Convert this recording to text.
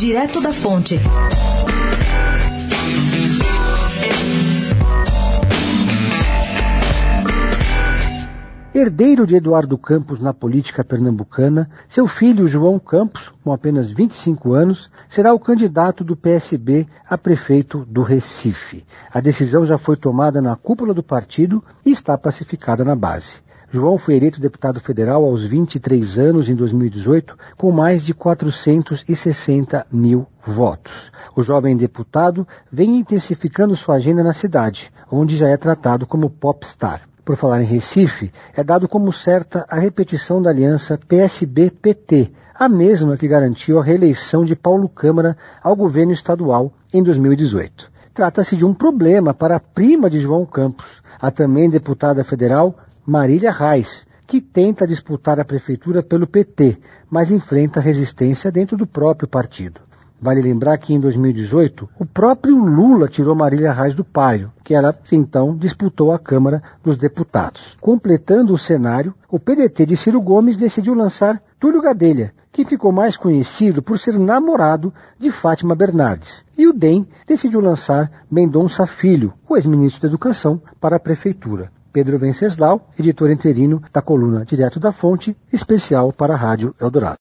Direto da Fonte. Herdeiro de Eduardo Campos na política pernambucana, seu filho João Campos, com apenas 25 anos, será o candidato do PSB a prefeito do Recife. A decisão já foi tomada na cúpula do partido e está pacificada na base. João foi eleito deputado federal aos 23 anos em 2018, com mais de 460 mil votos. O jovem deputado vem intensificando sua agenda na cidade, onde já é tratado como popstar por falar em Recife, é dado como certa a repetição da aliança PSB-PT, a mesma que garantiu a reeleição de Paulo Câmara ao governo estadual em 2018. Trata-se de um problema para a prima de João Campos, a também deputada federal Marília Reis, que tenta disputar a prefeitura pelo PT, mas enfrenta resistência dentro do próprio partido. Vale lembrar que em 2018 o próprio Lula tirou Marília Reis do páreo, que ela então disputou a Câmara dos Deputados. Completando o cenário, o PDT de Ciro Gomes decidiu lançar Túlio Gadelha, que ficou mais conhecido por ser namorado de Fátima Bernardes. E o DEM decidiu lançar Mendonça Filho, o ex-ministro da Educação, para a prefeitura. Pedro Venceslau, editor interino da coluna Direto da Fonte, especial para a Rádio Eldorado.